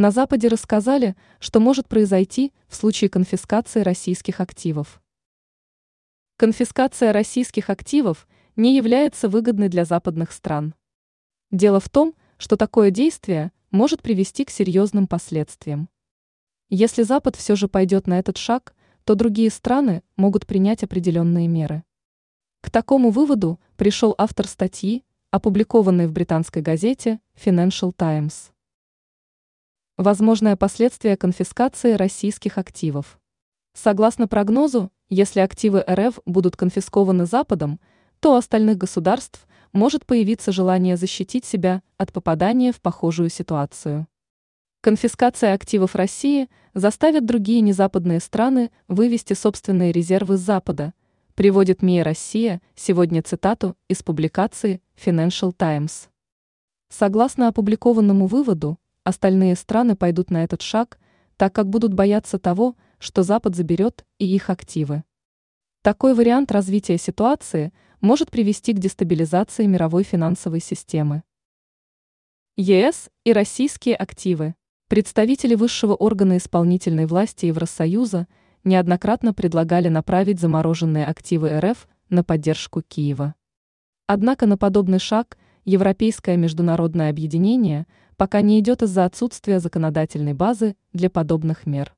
На Западе рассказали, что может произойти в случае конфискации российских активов. Конфискация российских активов не является выгодной для западных стран. Дело в том, что такое действие может привести к серьезным последствиям. Если Запад все же пойдет на этот шаг, то другие страны могут принять определенные меры. К такому выводу пришел автор статьи, опубликованной в британской газете Financial Times. Возможное последствие конфискации российских активов. Согласно прогнозу, если активы РФ будут конфискованы Западом, то у остальных государств может появиться желание защитить себя от попадания в похожую ситуацию. Конфискация активов России заставит другие незападные страны вывести собственные резервы с Запада, приводит МИА «Россия» сегодня цитату из публикации Financial Times. Согласно опубликованному выводу, остальные страны пойдут на этот шаг, так как будут бояться того, что Запад заберет и их активы. Такой вариант развития ситуации может привести к дестабилизации мировой финансовой системы. ЕС и российские активы. Представители высшего органа исполнительной власти Евросоюза неоднократно предлагали направить замороженные активы РФ на поддержку Киева. Однако на подобный шаг Европейское международное объединение пока не идет из-за отсутствия законодательной базы для подобных мер.